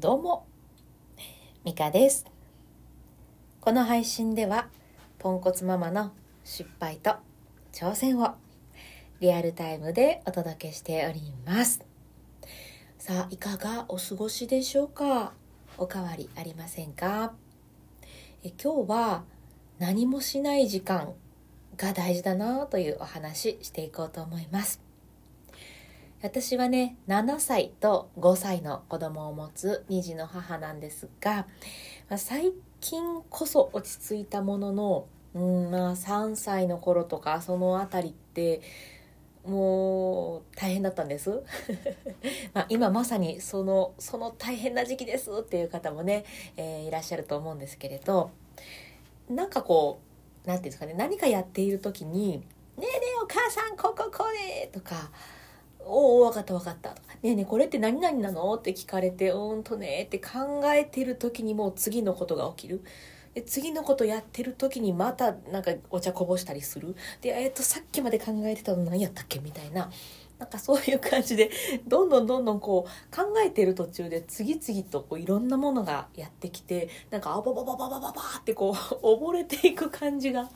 どうも、ミカです。この配信では、ポンコツママの失敗と挑戦をリアルタイムでお届けしております。さあ、いかがお過ごしでしょうか？おかわりありませんか？え今日は何もしない時間が大事だなというお話していこうと思います。私はね7歳と5歳の子供を持つ2児の母なんですが、まあ、最近こそ落ち着いたものの、うんまあ、3歳の頃とかその辺りってもう大変だったんです。ま今まさにそのその大変な時期ですっていう方もね、えーいらっしゃると思うんですけれどなんかこうなんていうんですかね何かやっている時に「ねえねえお母さんこここれ」とかおお分かった分かった」「ねえねえこれって何々なの?」って聞かれて「うんとね」って考えてる時にもう次のことが起きる。で次のことやってる時にまたなんかお茶こぼしたりするで、えっとさっきまで考えてたの何やったっけ？みたいななんかそういう感じでどんどんどんどんこう考えてる途中で次々とこういろんなものがやってきてなんかあばばばばばばばってこう溺れていく感じが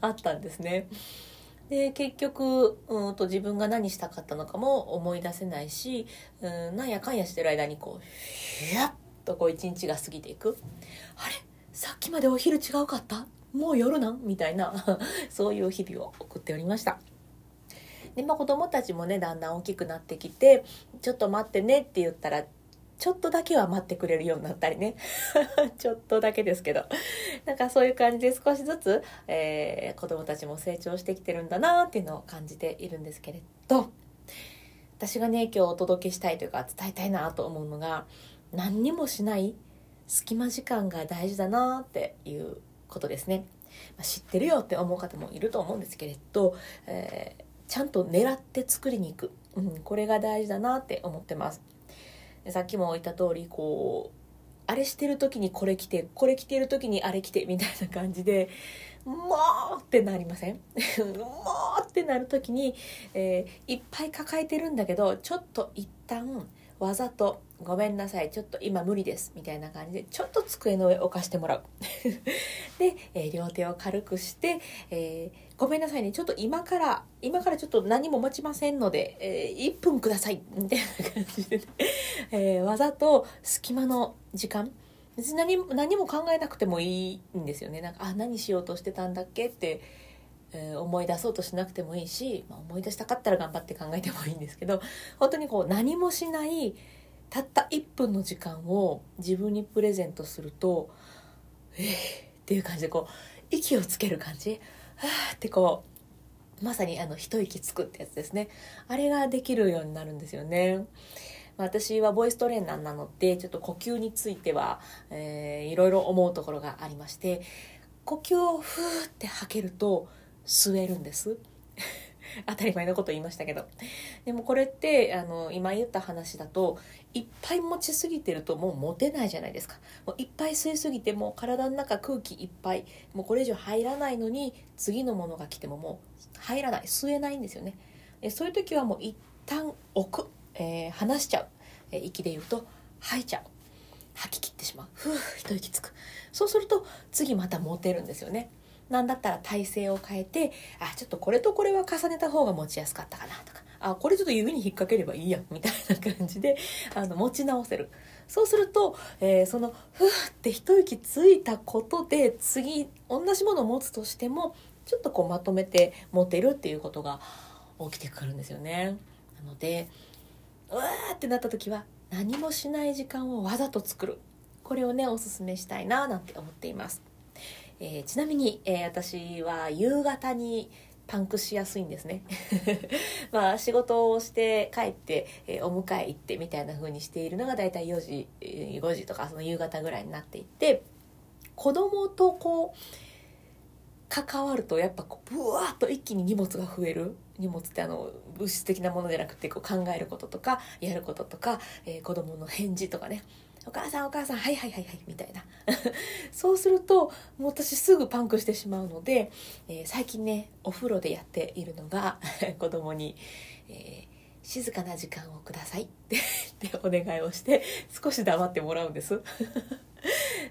あったんですね。で結局うんと自分が何したかったのかも思い出せないしうんなんやかんやしてる間にこうひやっとこう一日が過ぎていく。あれ？さっきまでお昼違うかった？もう夜なん？みたいな そういう日々を送っておりました。でまあ、子供たちもねだんだん大きくなってきて「ちょっと待ってね」って言ったらちょっとだけは待ってくれるようになったりね ちょっとだけですけどなんかそういう感じで少しずつ、えー子供たちも成長してきてるんだなっていうのを感じているんですけれど私がね今日お届けしたいというか伝えたいなと思うのが何にもしない隙間時間が大事だなっていうことですね。まあ知ってるよって思う方もいると思うんですけれど、えーちゃんと狙って作りに行く、うん、これが大事だなって思ってます。さっきも言った通りこうあれしてる時にこれ着てこれ着てる時にあれ着てみたいな感じでもうってなりません？もうってなる時に、えーいっぱい抱えてるんだけどちょっと一旦わざと「ごめんなさいちょっと今無理です」みたいな感じでちょっと机の上置かしてもらう。で、えー両手を軽くして、えーごめんなさいねちょっと今から今からちょっと何も待ちませんので、えー1分くださいみたいな感じでね、えわざと隙間の時間。別に何も何も考えなくてもいいんですよね。なんかあ何しようとしてたんだっけって、え思い出そうとしなくてもいいし、まあ、思い出したかったら頑張って考えてもいいんですけど本当にこう何もしないたった1分の時間を自分にプレゼントするとえー、っていう感じでこう息をつける感じ。はーってこうまさにあの一息つくってやつですね。あれができるようになるんですよね。私はボイストレーナーなのでちょっと呼吸については、えーいろいろ思うところがありまして呼吸をふーって吐けると吸えるんです。当たり前のこと言いましたけど。でもこれってあの今言った話だといっぱい持ちすぎてるともう持てないじゃないですか。もういっぱい吸いすぎてもう体の中空気いっぱいもうこれ以上入らないのに次のものが来てももう入らない。吸えないんですよね。でそういう時はもう一旦置く、えー離しちゃう、えー息で言うと吐いちゃう。吐き切ってしまう。ふう一息つく。そうすると次また持てるんですよね。なんだったら体勢を変えてあちょっとこれとこれは重ねた方が持ちやすかったかなとかあこれちょっと指に引っ掛ければいいやみたいな感じであの持ち直せる。そうすると、えーそのふーって一息ついたことで次同じものを持つとしてもちょっとこうまとめて持てるっていうことが起きてくるんですよね。なのでうわーってなった時は何もしない時間をわざと作る。これをねおすすめしたいななんて思っています、えーちなみに、えー私は夕方にパンクしやすいんですね。まあ仕事をして帰って、えーお迎え行ってみたいな風にしているのがだいたい4時5時とかその夕方ぐらいになっていて子供とこう関わるとやっぱこうブワーッと一気に荷物が増える。荷物ってあの物質的なものじゃなくてこう考えることとかやることとか、えー子供の返事とかね。お母さんお母さんはいはいはいはいみたいな。そうするともう私すぐパンクしてしまうので、えー最近ねお風呂でやっているのが 子供に、えー静かな時間をくださいって お願いをして少し黙ってもらうんです。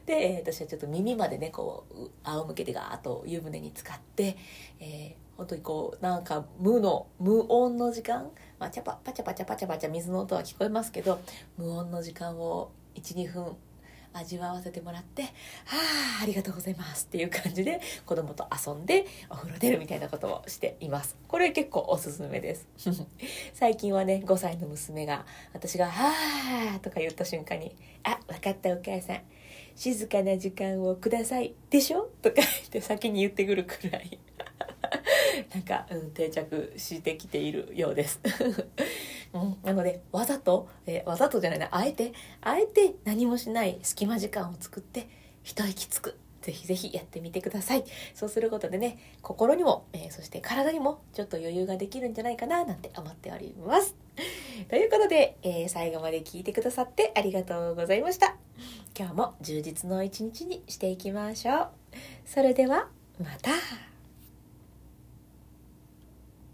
で私はちょっと耳までねこう仰向けでガーッと湯船に浸かって、えー、本当にこうなんか無の無音の時間、まあ、チャパパチャパチャパチャパチャ水の音は聞こえますけど無音の時間を12分味わわせてもらって「はあありがとうございます」っていう感じで子供と遊んでお風呂出るみたいなことをしています。これ結構おすすめです。最近はね5歳の娘が私が「はあ」とか言った瞬間に「あ分かったお母さん。静かな時間をください。でしょ?」とか言って先に言ってくるくらい。なんか、うん、定着してきているようです。うん、なので、わざと、えー、わざとじゃないな、あえて、あえて何もしない隙間時間を作って、一息つく。ぜひぜひやってみてください。そうすることでね、心にも、えー、そして体にもちょっと余裕ができるんじゃないかな、なんて思っております。ということで、えー、最後まで聞いてくださってありがとうございました。今日も充実の一日にしていきましょう。それでは、また。